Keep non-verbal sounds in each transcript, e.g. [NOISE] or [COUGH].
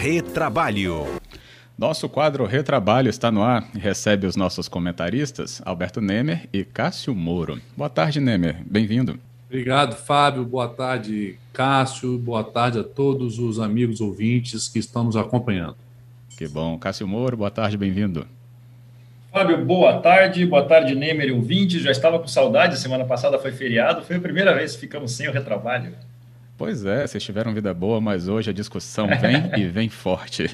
Retrabalho. Nosso quadro Retrabalho está no ar e recebe os nossos comentaristas Alberto Nemer e Cássio Moro. Boa tarde, Nemer. Bem-vindo. Obrigado, Fábio. Boa tarde, Cássio. Boa tarde a todos os amigos ouvintes que estão nos acompanhando. Que bom. Cássio Moro, boa tarde, bem-vindo. Fábio, boa tarde. Boa tarde, Nemer e ouvintes. Já estava com saudade, semana passada foi feriado. Foi a primeira vez que ficamos sem o retrabalho. Pois é, vocês tiveram vida boa, mas hoje a discussão [LAUGHS] vem e vem forte.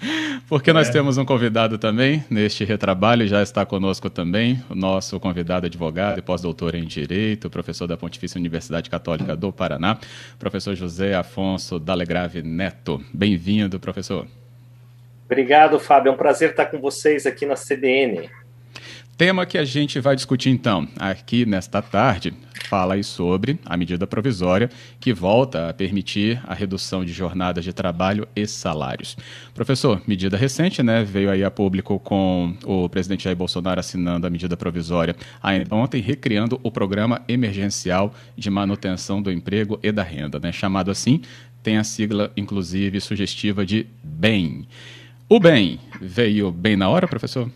[LAUGHS] Porque nós é. temos um convidado também neste retrabalho, já está conosco também, o nosso convidado advogado e pós-doutor em Direito, professor da Pontifícia Universidade Católica do Paraná, professor José Afonso Dalegrave Neto. Bem-vindo, professor. Obrigado, Fábio. É um prazer estar com vocês aqui na CBN. Tema que a gente vai discutir então aqui nesta tarde fala sobre a medida provisória que volta a permitir a redução de jornadas de trabalho e salários. Professor, medida recente, né? Veio aí a público com o presidente Jair Bolsonaro assinando a medida provisória ainda ontem, recriando o programa emergencial de manutenção do emprego e da renda, né? Chamado assim, tem a sigla, inclusive, sugestiva de BEM. O BEM veio bem na hora, professor?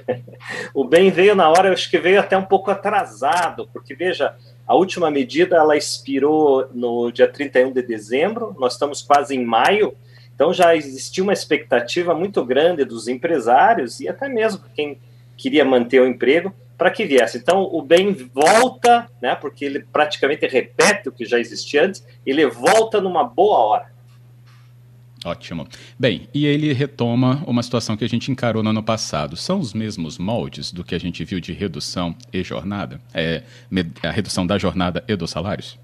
[LAUGHS] o bem veio na hora, eu acho que veio até um pouco atrasado, porque veja, a última medida ela expirou no dia 31 de dezembro, nós estamos quase em maio, então já existia uma expectativa muito grande dos empresários e até mesmo quem queria manter o emprego para que viesse. Então o bem volta, né, porque ele praticamente repete o que já existia antes, ele volta numa boa hora. Ótimo. Bem, e ele retoma uma situação que a gente encarou no ano passado. São os mesmos moldes do que a gente viu de redução e jornada? É, a redução da jornada e dos salários?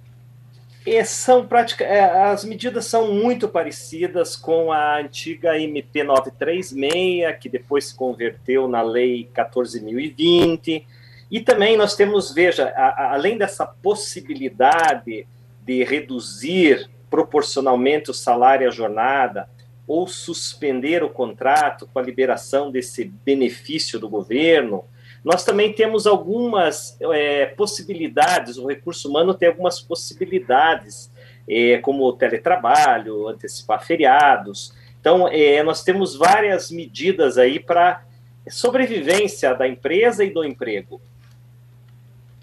São prática, é, as medidas são muito parecidas com a antiga MP 936, que depois se converteu na Lei 14.020. E também nós temos, veja, a, a, além dessa possibilidade de reduzir proporcionalmente o salário a jornada, ou suspender o contrato com a liberação desse benefício do governo, nós também temos algumas é, possibilidades, o recurso humano tem algumas possibilidades, é, como o teletrabalho, antecipar feriados. Então, é, nós temos várias medidas aí para sobrevivência da empresa e do emprego.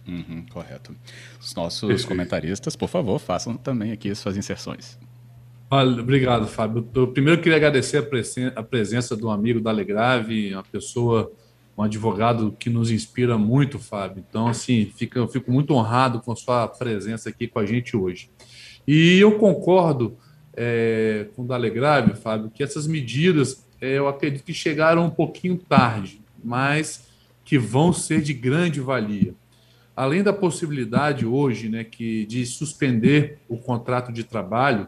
Uhum, correto. Os [LAUGHS] nossos comentaristas, por favor, façam também aqui as suas inserções. obrigado, Fábio. Eu primeiro queria agradecer a, presen a presença do amigo da Legrave, uma pessoa, um advogado que nos inspira muito, Fábio. Então, assim, fica, eu fico muito honrado com a sua presença aqui com a gente hoje. E eu concordo é, com o Dalegrave, Fábio, que essas medidas é, eu acredito que chegaram um pouquinho tarde, mas que vão ser de grande valia além da possibilidade hoje né, que, de suspender o contrato de trabalho,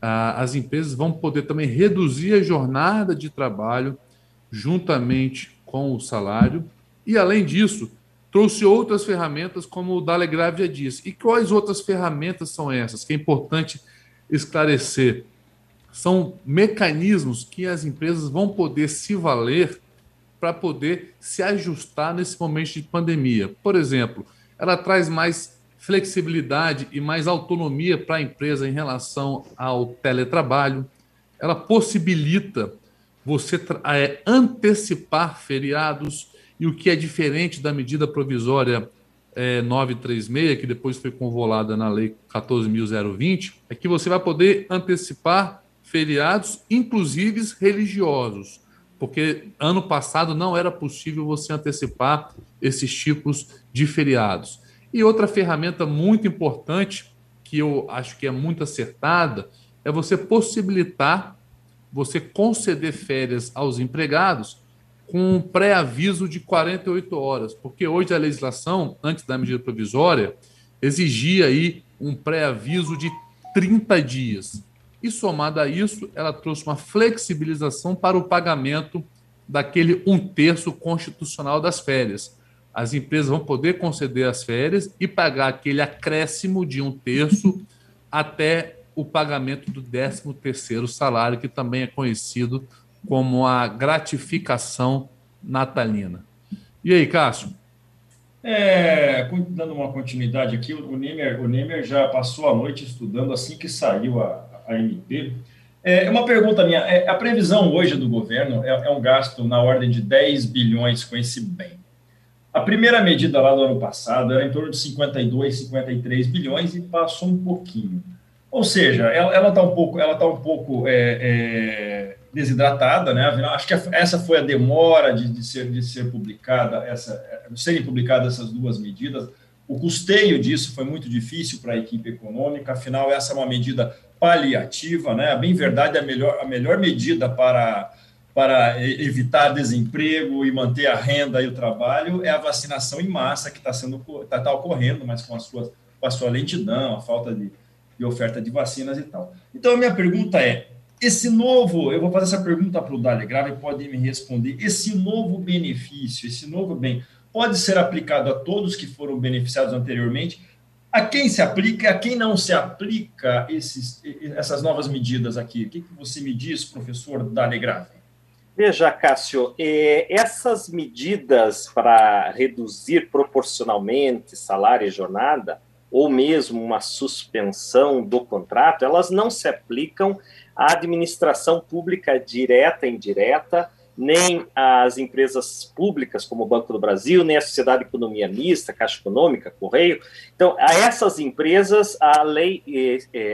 ah, as empresas vão poder também reduzir a jornada de trabalho juntamente com o salário. E, além disso, trouxe outras ferramentas, como o Dalegrave já disse. E quais outras ferramentas são essas? Que é importante esclarecer. São mecanismos que as empresas vão poder se valer para poder se ajustar nesse momento de pandemia. Por exemplo, ela traz mais flexibilidade e mais autonomia para a empresa em relação ao teletrabalho. Ela possibilita você é, antecipar feriados e o que é diferente da medida provisória é, 936, que depois foi convolada na Lei 14.020, é que você vai poder antecipar feriados, inclusive religiosos, porque ano passado não era possível você antecipar esses tipos de feriados. E outra ferramenta muito importante, que eu acho que é muito acertada, é você possibilitar você conceder férias aos empregados com um pré-aviso de 48 horas, porque hoje a legislação, antes da medida provisória, exigia aí um pré-aviso de 30 dias. E somado a isso, ela trouxe uma flexibilização para o pagamento daquele um terço constitucional das férias as empresas vão poder conceder as férias e pagar aquele acréscimo de um terço [LAUGHS] até o pagamento do 13 terceiro salário, que também é conhecido como a gratificação natalina. E aí, Cássio? É, dando uma continuidade aqui, o Nemer, o Nemer já passou a noite estudando assim que saiu a, a MP. É uma pergunta minha. É, a previsão hoje do governo é, é, um gasto na ordem de 10 bilhões com esse bem. A primeira medida lá do ano passado era em torno de 52, 53 bilhões e passou um pouquinho. Ou seja, ela está um pouco, ela tá um pouco é, é, desidratada, né? Acho que essa foi a demora de, de, ser, de ser publicada, essa, serem publicadas essas duas medidas. O custeio disso foi muito difícil para a equipe econômica, afinal, essa é uma medida paliativa, né? A bem verdade, a melhor, a melhor medida para, para evitar desemprego e manter a renda e o trabalho é a vacinação em massa que está sendo tá, tá ocorrendo, mas com, as suas, com a sua lentidão, a falta de, de oferta de vacinas e tal. Então, a minha pergunta é: esse novo, eu vou fazer essa pergunta para o Dali Grave, pode me responder. Esse novo benefício, esse novo bem, pode ser aplicado a todos que foram beneficiados anteriormente. A quem se aplica a quem não se aplica esses, essas novas medidas aqui? O que, que você me diz, professor Dali Grave? Veja, Cássio, eh, essas medidas para reduzir proporcionalmente salário e jornada, ou mesmo uma suspensão do contrato, elas não se aplicam à administração pública direta e indireta, nem às empresas públicas como o Banco do Brasil, nem à Sociedade de Economia Mista, Caixa Econômica, Correio. Então, a essas empresas, a lei,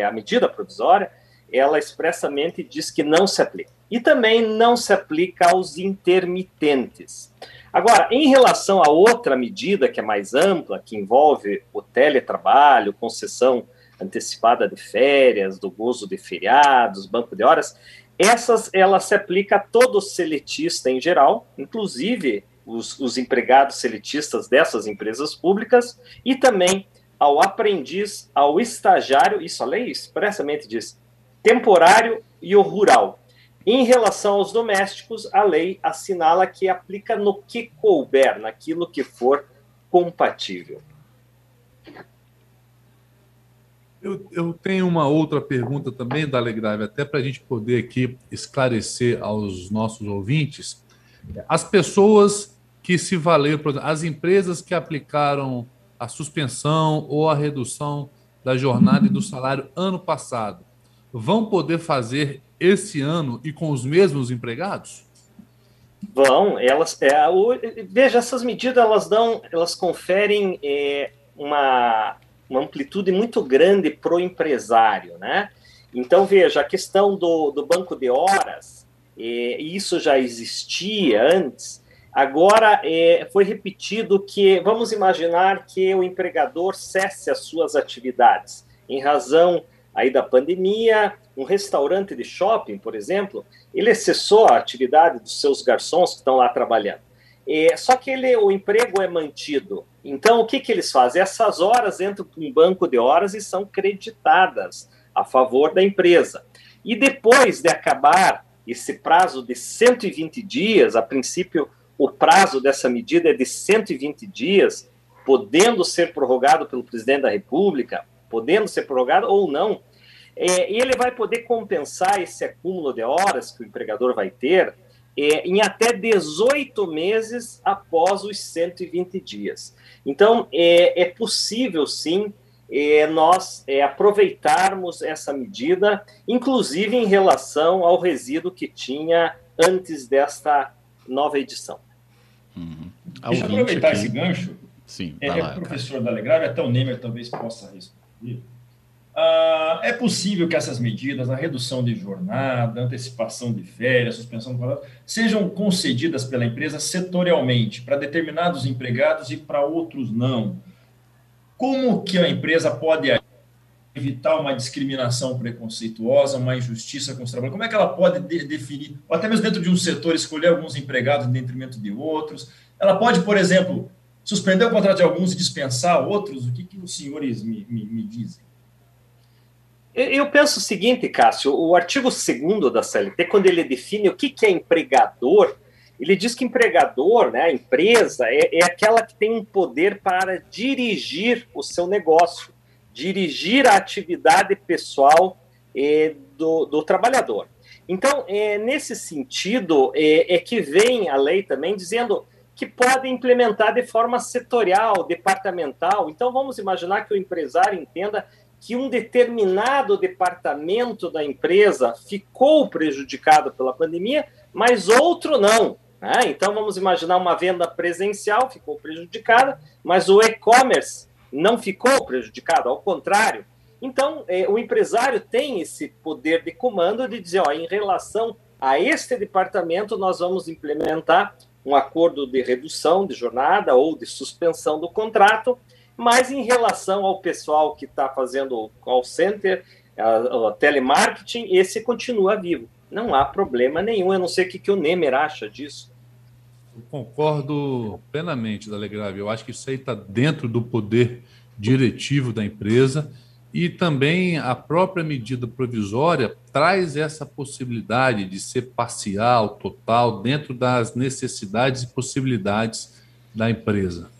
a medida provisória, ela expressamente diz que não se aplica. E também não se aplica aos intermitentes. Agora, em relação a outra medida que é mais ampla, que envolve o teletrabalho, concessão antecipada de férias, do gozo de feriados, banco de horas, essas ela se aplica a todo seletista em geral, inclusive os, os empregados seletistas dessas empresas públicas, e também ao aprendiz, ao estagiário, isso a lei expressamente diz, temporário e o rural. Em relação aos domésticos, a lei assinala que aplica no que couber, naquilo que for compatível. Eu, eu tenho uma outra pergunta também, da Grave, até para a gente poder aqui esclarecer aos nossos ouvintes. As pessoas que se valeram, por exemplo, as empresas que aplicaram a suspensão ou a redução da jornada e do salário ano passado, vão poder fazer esse ano e com os mesmos empregados? Vão, elas. É, o, veja, essas medidas elas dão, elas conferem é, uma uma amplitude muito grande para o empresário, né? Então, veja, a questão do, do banco de horas, é, isso já existia antes, agora é, foi repetido que, vamos imaginar que o empregador cesse as suas atividades, em razão aí da pandemia, um restaurante de shopping, por exemplo, ele cessou a atividade dos seus garçons que estão lá trabalhando. É, só que ele, o emprego é mantido. Então, o que, que eles fazem? Essas horas entram para um banco de horas e são creditadas a favor da empresa. E depois de acabar esse prazo de 120 dias, a princípio, o prazo dessa medida é de 120 dias, podendo ser prorrogado pelo presidente da República, podendo ser prorrogado ou não, é, ele vai poder compensar esse acúmulo de horas que o empregador vai ter é, em até 18 meses após os 120 dias. Então, é, é possível, sim, é, nós é, aproveitarmos essa medida, inclusive em relação ao resíduo que tinha antes desta nova edição. Uhum. Deixa eu aproveitar aqui... esse gancho. Sim, é, lá, é professor da Legrave, até o Nemer talvez possa responder. Ah, é possível que essas medidas, a redução de jornada, antecipação de férias, suspensão do contrato, sejam concedidas pela empresa setorialmente, para determinados empregados e para outros não. Como que a empresa pode evitar uma discriminação preconceituosa, uma injustiça com os trabalhadores? Como é que ela pode de definir, ou até mesmo dentro de um setor, escolher alguns empregados em detrimento de outros? Ela pode, por exemplo, suspender o contrato de alguns e dispensar outros? O que, que os senhores me, me, me dizem? Eu penso o seguinte, Cássio, o artigo 2 da CLT, quando ele define o que, que é empregador, ele diz que empregador, né, a empresa, é, é aquela que tem um poder para dirigir o seu negócio, dirigir a atividade pessoal é, do, do, trabalhador. Então, é, nesse sentido, é, é que vem a lei também dizendo que pode implementar de forma setorial, departamental. Então, vamos imaginar que o empresário entenda que um determinado departamento da empresa ficou prejudicado pela pandemia, mas outro não. Né? Então, vamos imaginar uma venda presencial ficou prejudicada, mas o e-commerce não ficou prejudicado, ao contrário. Então, é, o empresário tem esse poder de comando de dizer, ó, em relação a este departamento, nós vamos implementar um acordo de redução de jornada ou de suspensão do contrato, mas em relação ao pessoal que está fazendo o call center, a, telemarketing, esse continua vivo. Não há problema nenhum. Eu não sei o que, que o Nemer acha disso. Eu concordo plenamente, Dalegrave. Eu acho que isso aí está dentro do poder diretivo da empresa e também a própria medida provisória traz essa possibilidade de ser parcial, total, dentro das necessidades e possibilidades da empresa.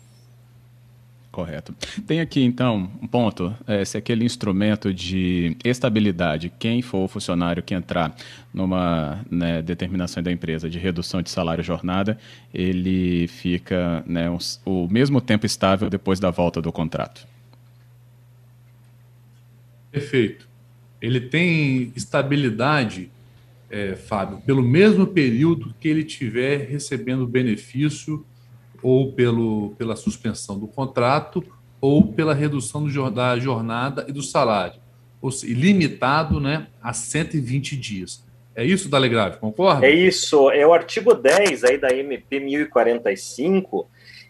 Correto. Tem aqui, então, um ponto: é, se aquele instrumento de estabilidade, quem for o funcionário que entrar numa né, determinação da empresa de redução de salário jornada, ele fica né, um, o mesmo tempo estável depois da volta do contrato. Perfeito. Ele tem estabilidade, é, Fábio, pelo mesmo período que ele tiver recebendo benefício ou pelo, pela suspensão do contrato ou pela redução do, da jornada e do salário, ou limitado né, a 120 dias. É isso, Dalegrave, concorda? É isso, é o artigo 10 aí da MP 1045,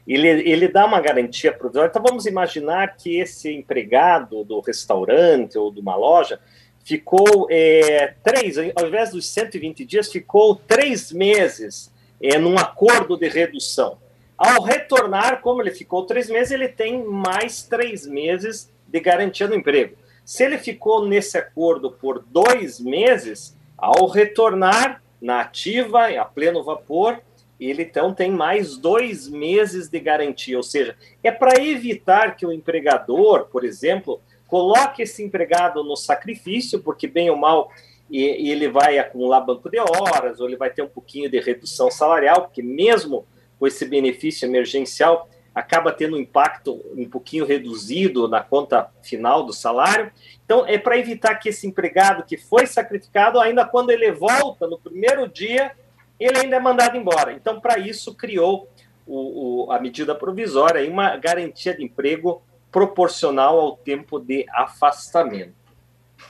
ele, ele dá uma garantia provisória. Então vamos imaginar que esse empregado do restaurante ou de uma loja ficou é, três, ao invés dos 120 dias, ficou três meses é, num acordo de redução. Ao retornar, como ele ficou três meses, ele tem mais três meses de garantia do emprego. Se ele ficou nesse acordo por dois meses, ao retornar na ativa, a pleno vapor, ele então tem mais dois meses de garantia. Ou seja, é para evitar que o empregador, por exemplo, coloque esse empregado no sacrifício, porque bem ou mal ele vai acumular banco de horas, ou ele vai ter um pouquinho de redução salarial, porque mesmo com esse benefício emergencial, acaba tendo um impacto um pouquinho reduzido na conta final do salário. Então, é para evitar que esse empregado que foi sacrificado, ainda quando ele volta no primeiro dia, ele ainda é mandado embora. Então, para isso, criou o, o, a medida provisória e uma garantia de emprego proporcional ao tempo de afastamento.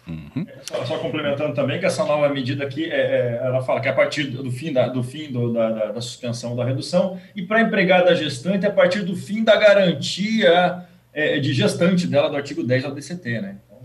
Uhum. Só, só, complementando também que essa nova medida aqui, é, é, ela fala que é a partir do fim da, do fim do, da, da, da, suspensão da redução e para empregada gestante a partir do fim da garantia é, de gestante dela do artigo 10 da DCT, né? Então,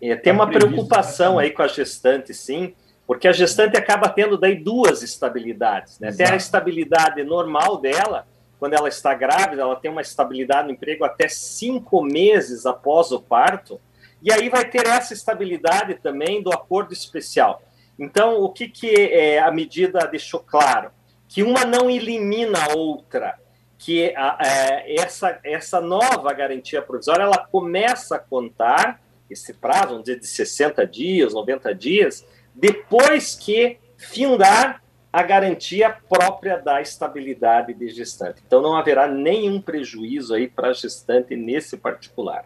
é, tem uma preocupação aí com a gestante, sim, porque a gestante acaba tendo daí duas estabilidades, né? Tem a estabilidade normal dela, quando ela está grávida, ela tem uma estabilidade no emprego até cinco meses após o parto, e aí vai ter essa estabilidade também do acordo especial. Então, o que, que é, a medida deixou claro? Que uma não elimina a outra, que a, é, essa, essa nova garantia provisória ela começa a contar esse prazo, vamos dizer, de 60 dias, 90 dias, depois que findar a garantia própria da estabilidade de gestante. Então, não haverá nenhum prejuízo aí para a gestante nesse particular.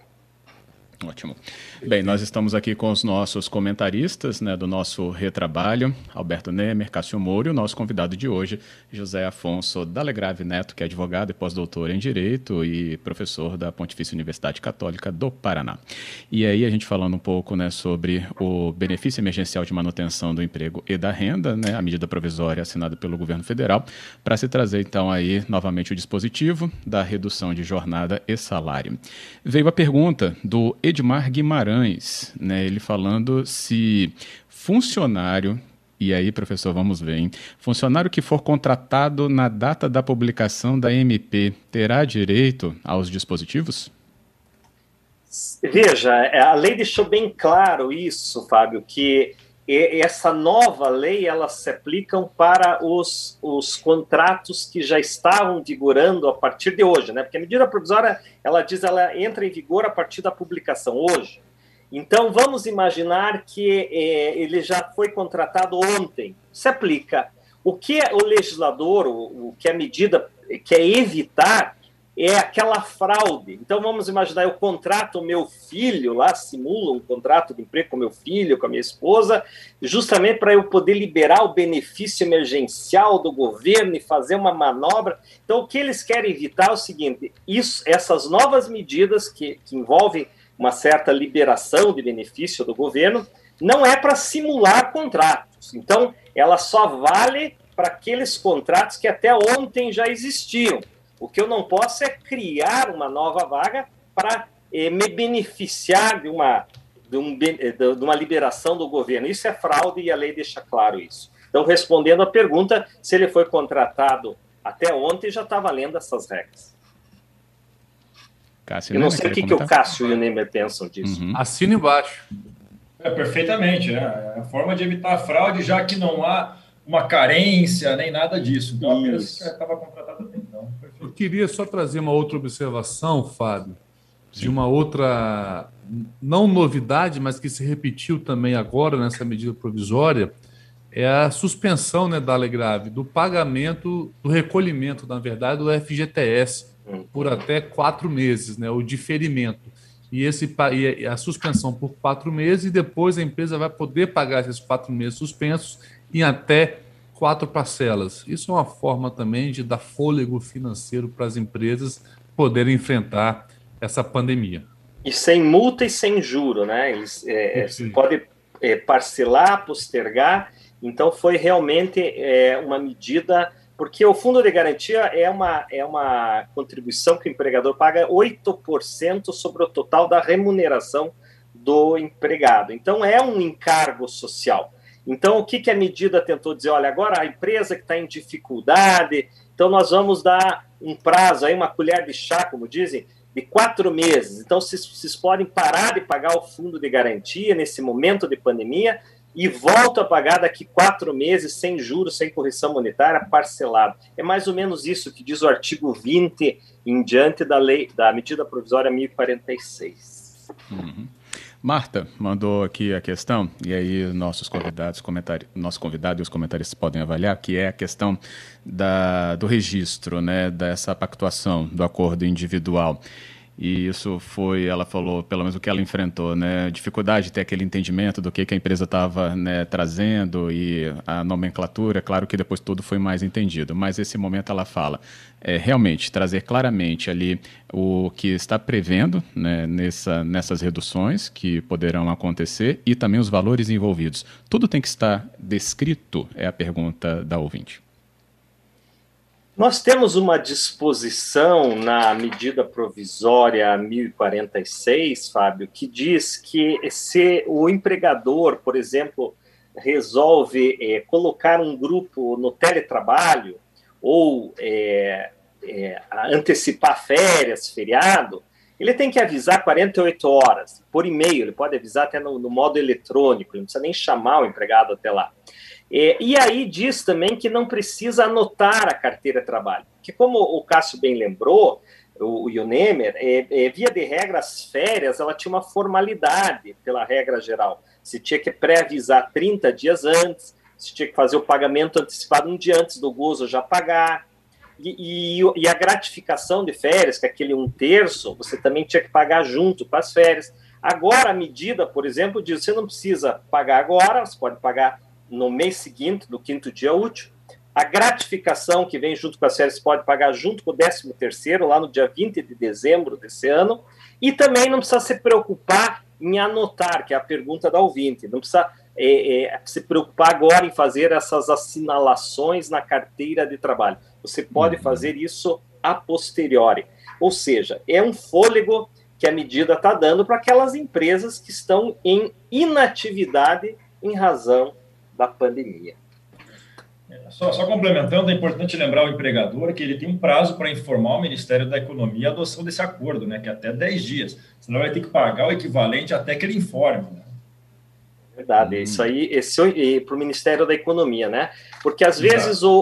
Ótimo. Bem, nós estamos aqui com os nossos comentaristas né, do nosso retrabalho, Alberto Nemer, Cássio Moura, e o nosso convidado de hoje, José Afonso Dalegrave Neto, que é advogado e pós-doutor em Direito e professor da Pontifícia Universidade Católica do Paraná. E aí a gente falando um pouco né, sobre o benefício emergencial de manutenção do emprego e da renda, né, a medida provisória assinada pelo governo federal, para se trazer então aí novamente o dispositivo da redução de jornada e salário. Veio a pergunta do Edmar Guimarães, né, ele falando se funcionário e aí, professor, vamos ver, hein? Funcionário que for contratado na data da publicação da MP terá direito aos dispositivos? Veja, a lei deixou bem claro isso, Fábio, que essa nova lei elas se aplicam para os, os contratos que já estavam vigorando a partir de hoje, né? Porque a medida provisória ela diz ela entra em vigor a partir da publicação hoje. Então vamos imaginar que é, ele já foi contratado ontem. Se aplica. O que o legislador, o, o que a medida quer evitar é aquela fraude. Então vamos imaginar, eu contrato o meu filho lá, simulo um contrato de emprego com meu filho, com a minha esposa, justamente para eu poder liberar o benefício emergencial do governo e fazer uma manobra. Então o que eles querem evitar é o seguinte: isso, essas novas medidas que, que envolvem uma certa liberação de benefício do governo, não é para simular contratos. Então, ela só vale para aqueles contratos que até ontem já existiam. O que eu não posso é criar uma nova vaga para eh, me beneficiar de uma, de, um, eh, de uma liberação do governo. Isso é fraude e a lei deixa claro isso. Então, respondendo à pergunta, se ele foi contratado até ontem, já está valendo essas regras. Cássio, eu não sei o que, que o Cássio e o Neymar pensam disso. Uhum. Assina embaixo. É, perfeitamente. É a forma de evitar a fraude, já que não há uma carência nem nada disso. Então, apenas estava contratado até. Eu queria só trazer uma outra observação, Fábio, Sim. de uma outra, não novidade, mas que se repetiu também agora nessa medida provisória, é a suspensão né, da Alegrave do pagamento, do recolhimento, na verdade, do FGTS hum. por até quatro meses, né, o diferimento. E, esse, e a suspensão por quatro meses, e depois a empresa vai poder pagar esses quatro meses suspensos em até quatro parcelas. Isso é uma forma também de dar fôlego financeiro para as empresas poderem enfrentar essa pandemia. E sem multa e sem juro, né? Eles é, é podem é, parcelar, postergar. Então foi realmente é, uma medida, porque o fundo de garantia é uma, é uma contribuição que o empregador paga 8% sobre o total da remuneração do empregado. Então é um encargo social. Então, o que, que a medida tentou dizer? Olha, agora a empresa que está em dificuldade, então nós vamos dar um prazo aí, uma colher de chá, como dizem, de quatro meses. Então, vocês, podem parar de pagar o fundo de garantia nesse momento de pandemia e voltam a pagar daqui quatro meses, sem juros, sem correção monetária, parcelado. É mais ou menos isso que diz o artigo 20 em diante da lei, da medida provisória 1046. Uhum. Marta mandou aqui a questão, e aí nossos convidados, comentari nosso convidado e os comentaristas podem avaliar, que é a questão da, do registro, né, dessa pactuação do acordo individual. E isso foi, ela falou, pelo menos o que ela enfrentou, né? Dificuldade de ter aquele entendimento do que, que a empresa estava né, trazendo e a nomenclatura. Claro que depois tudo foi mais entendido, mas esse momento ela fala é, realmente trazer claramente ali o que está prevendo né, nessa, nessas reduções que poderão acontecer e também os valores envolvidos. Tudo tem que estar descrito, é a pergunta da ouvinte. Nós temos uma disposição na medida provisória 1046, Fábio, que diz que se o empregador, por exemplo, resolve é, colocar um grupo no teletrabalho ou é, é, antecipar férias, feriado, ele tem que avisar 48 horas por e-mail, ele pode avisar até no, no modo eletrônico, ele não precisa nem chamar o empregado até lá. É, e aí diz também que não precisa anotar a carteira de trabalho, que como o Cássio bem lembrou, o, o Ionemer, é, é, via de regra, as férias, ela tinha uma formalidade pela regra geral. Se tinha que pré-avisar 30 dias antes, se tinha que fazer o pagamento antecipado um dia antes do gozo já pagar, e, e, e, a gratificação de férias, que é aquele um terço, você também tinha que pagar junto com as férias. Agora, a medida, por exemplo, diz você não precisa pagar agora, você pode pagar no mês seguinte, no quinto dia útil. A gratificação que vem junto com as férias pode pagar junto com o 13 terceiro, lá no dia 20 de dezembro desse ano. E também não precisa se preocupar em anotar, que é a pergunta da ouvinte. Não precisa é, é, se preocupar agora em fazer essas assinalações na carteira de trabalho. Você pode uhum. fazer isso a posteriori. Ou seja, é um fôlego que a medida está dando para aquelas empresas que estão em inatividade em razão da pandemia. É, só, só, complementando, é importante lembrar o empregador que ele tem um prazo para informar o Ministério da Economia a adoção desse acordo, né, que é até 10 dias. Senão vai ter que pagar o equivalente até que ele informe. Né? Verdade, hum. isso aí, esse para o Ministério da Economia, né? Porque às Exato. vezes o,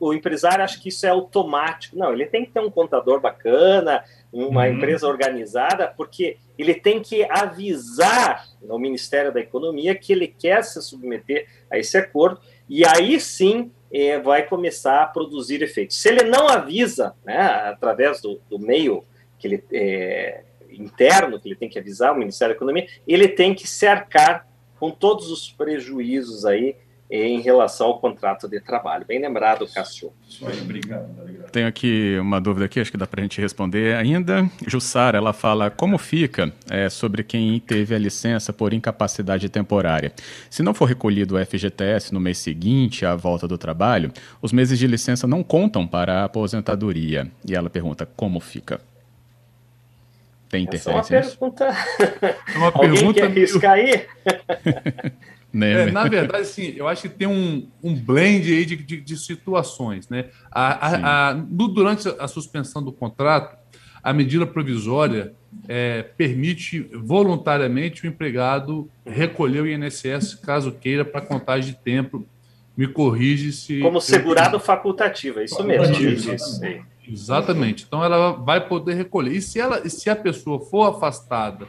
o, o, empresário acha que isso é automático. Não, ele tem que ter um contador bacana, uma uhum. empresa organizada, porque ele tem que avisar ao Ministério da Economia que ele quer se submeter a esse acordo, e aí sim é, vai começar a produzir efeitos. Se ele não avisa, né, através do, do meio que ele é, interno que ele tem que avisar o Ministério da Economia, ele tem que cercar com todos os prejuízos aí em relação ao contrato de trabalho. Bem lembrado, Cássio. Isso aí, obrigado, obrigado. Tenho aqui uma dúvida aqui, acho que dá para a gente responder ainda. Jussara, ela fala como fica é, sobre quem teve a licença por incapacidade temporária. Se não for recolhido o FGTS no mês seguinte à volta do trabalho, os meses de licença não contam para a aposentadoria. E ela pergunta como fica. Tem interferência Essa é uma pergunta. É uma Alguém pergunta quer arriscar aí? [LAUGHS] Né? É, na verdade, sim, eu acho que tem um, um blend aí de, de, de situações. Né? A, a, a, durante a suspensão do contrato, a medida provisória é, permite voluntariamente o empregado recolher o INSS, caso queira, para contagem de tempo. Me corrige se. Como segurado eu... facultativo, é isso mesmo. Exatamente. Exatamente. Então ela vai poder recolher. E se, ela, se a pessoa for afastada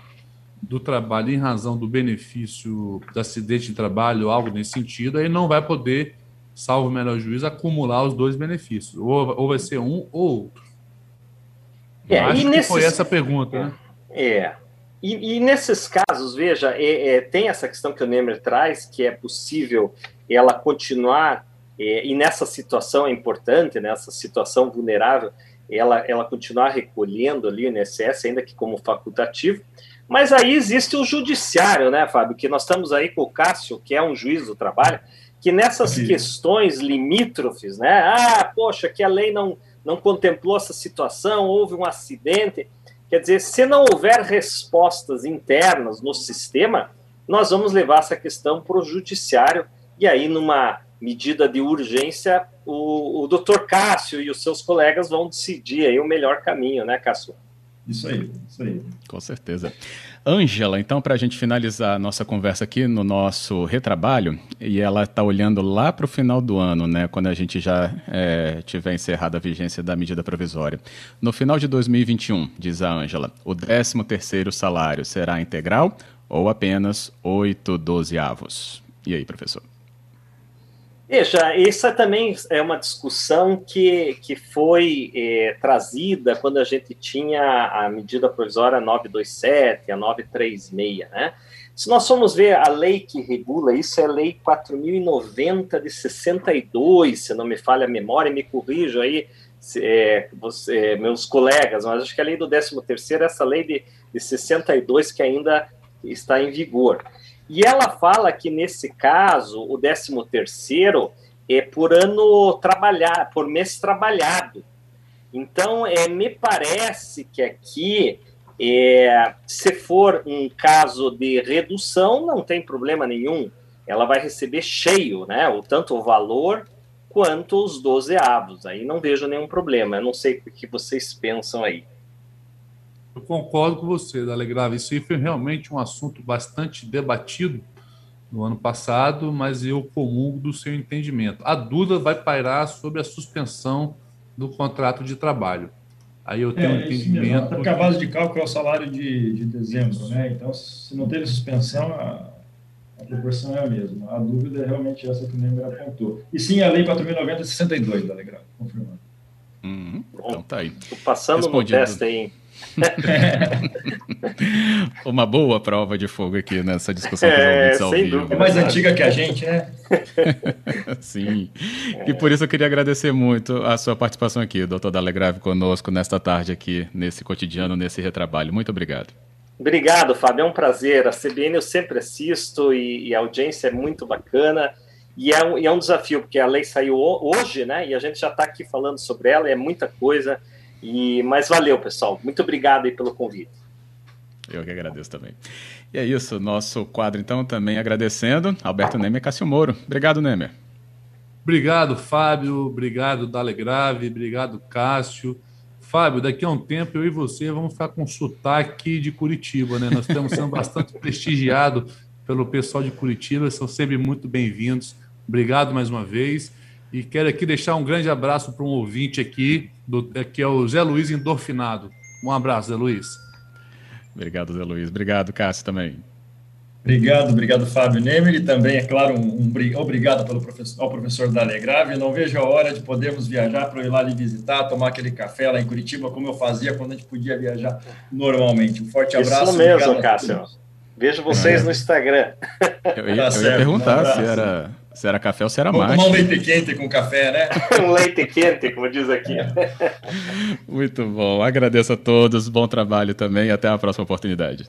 do trabalho em razão do benefício do acidente de trabalho, algo nesse sentido, aí não vai poder, salvo o melhor juízo, acumular os dois benefícios. Ou, ou vai ser um ou outro. É, Acho que nesses... foi essa a pergunta, né? É. E, e nesses casos, veja, é, é, tem essa questão que o Nemer traz, que é possível ela continuar, é, e nessa situação é importante, nessa situação vulnerável, ela, ela continuar recolhendo ali o INSS, ainda que como facultativo, mas aí existe o judiciário, né, Fábio? Que nós estamos aí com o Cássio, que é um juiz do trabalho, que nessas Sim. questões limítrofes, né? Ah, poxa, que a lei não, não contemplou essa situação, houve um acidente. Quer dizer, se não houver respostas internas no sistema, nós vamos levar essa questão para o judiciário e aí, numa medida de urgência, o, o doutor Cássio e os seus colegas vão decidir aí o melhor caminho, né, Cássio? Isso aí, isso aí. Com certeza. Ângela, então, para a gente finalizar a nossa conversa aqui no nosso retrabalho, e ela está olhando lá para o final do ano, né, quando a gente já é, tiver encerrado a vigência da medida provisória. No final de 2021, diz a Ângela, o 13º salário será integral ou apenas 8 dozeavos? E aí, professor? Veja, essa também é uma discussão que, que foi é, trazida quando a gente tinha a medida provisória 927, a 936, né? Se nós formos ver a lei que regula isso, é a lei 4.090 de 62, se não me falha a memória, me corrijo aí, é, você, meus colegas, mas acho que a lei do 13º é essa lei de, de 62 que ainda está em vigor. E ela fala que nesse caso, o 13 terceiro é por ano trabalhar, por mês trabalhado. Então, é, me parece que aqui, é, se for um caso de redução, não tem problema nenhum. Ela vai receber cheio, né? O, tanto o valor quanto os 12 avos. Aí não vejo nenhum problema. Eu não sei o que vocês pensam aí. Eu concordo com você, Dalegrave. Isso aí foi realmente um assunto bastante debatido no ano passado, mas eu comungo do seu entendimento. A dúvida vai pairar sobre a suspensão do contrato de trabalho. Aí eu tenho é, um entendimento. Porque a base de cálculo é o salário de, de dezembro, né? Então, se não teve suspensão, a, a proporção é a mesma. A dúvida é realmente essa que o Neymar apontou. E sim, a Lei 4.090 é 62, Dalegrave, confirmando. Uhum. Então tá aí. Tô passando Respondido. no teste aí. [LAUGHS] Uma boa prova de fogo aqui nessa discussão com os é, ouvintes ao vivo. É mais antiga que a gente, né? [LAUGHS] Sim. É. E por isso eu queria agradecer muito a sua participação aqui, doutor Dalegrave, conosco nesta tarde aqui, nesse cotidiano, nesse retrabalho. Muito obrigado. Obrigado, Fábio. É um prazer. A CBN eu sempre assisto e, e a audiência é muito bacana. E é, um, e é um desafio, porque a lei saiu hoje, né? E a gente já está aqui falando sobre ela, é muita coisa. E, mas valeu, pessoal. Muito obrigado aí pelo convite. Eu que agradeço também. E é isso, nosso quadro, então, também agradecendo Alberto Nemer e Cássio Moro. Obrigado, Nemer. Obrigado, Fábio. Obrigado, Dalegrave. Obrigado, Cássio. Fábio, daqui a um tempo eu e você vamos ficar com sotaque de Curitiba, né? Nós estamos sendo bastante [LAUGHS] prestigiados pelo pessoal de Curitiba, são sempre muito bem-vindos. Obrigado mais uma vez. E quero aqui deixar um grande abraço para um ouvinte aqui, do, é, que é o Zé Luiz Endorfinado. Um abraço, Zé Luiz. Obrigado, Zé Luiz. Obrigado, Cássio, também. Obrigado, obrigado, Fábio Nemer, e também, é claro, um, um obrigado pelo professor, ao professor Dalegrave. Não vejo a hora de podermos viajar para eu ir lá lhe visitar, tomar aquele café lá em Curitiba, como eu fazia quando a gente podia viajar normalmente. Um forte abraço. Isso mesmo, Cássio. Vejo vocês é. no Instagram. Eu ia, tá eu ia perguntar um se, era, se era café ou se era Vamos tomar um leite quente com café, né? [LAUGHS] um leite quente, como diz aqui. [LAUGHS] Muito bom. Agradeço a todos, bom trabalho também até a próxima oportunidade.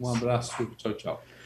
Um abraço, tchau, tchau.